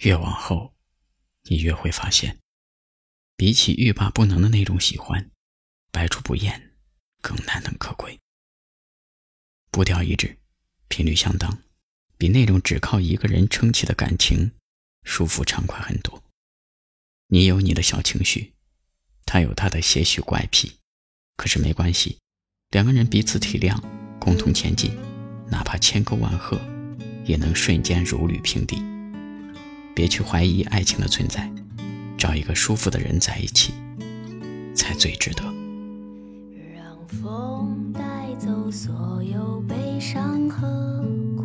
越往后，你越会发现，比起欲罢不能的那种喜欢，百出不厌更难能可贵。步调一致，频率相当，比那种只靠一个人撑起的感情舒服畅快很多。你有你的小情绪，他有他的些许怪癖，可是没关系，两个人彼此体谅，共同前进，哪怕千沟万壑，也能瞬间如履平地。别去怀疑爱情的存在，找一个舒服的人在一起，才最值得。让风带走所有悲伤和苦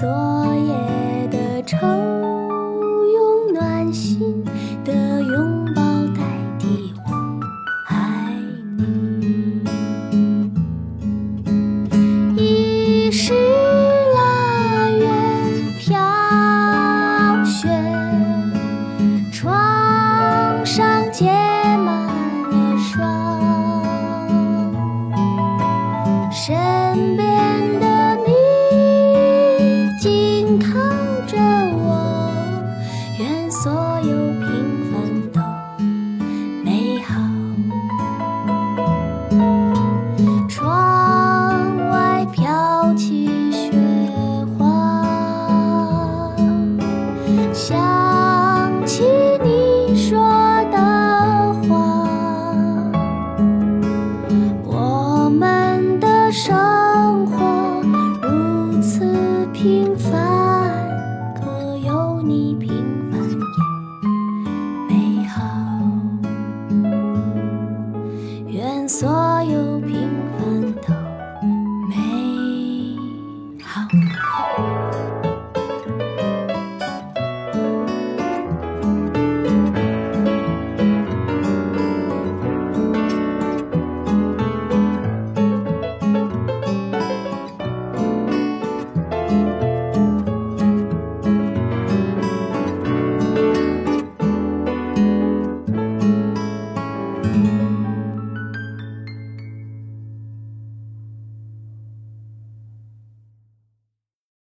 告别所有平凡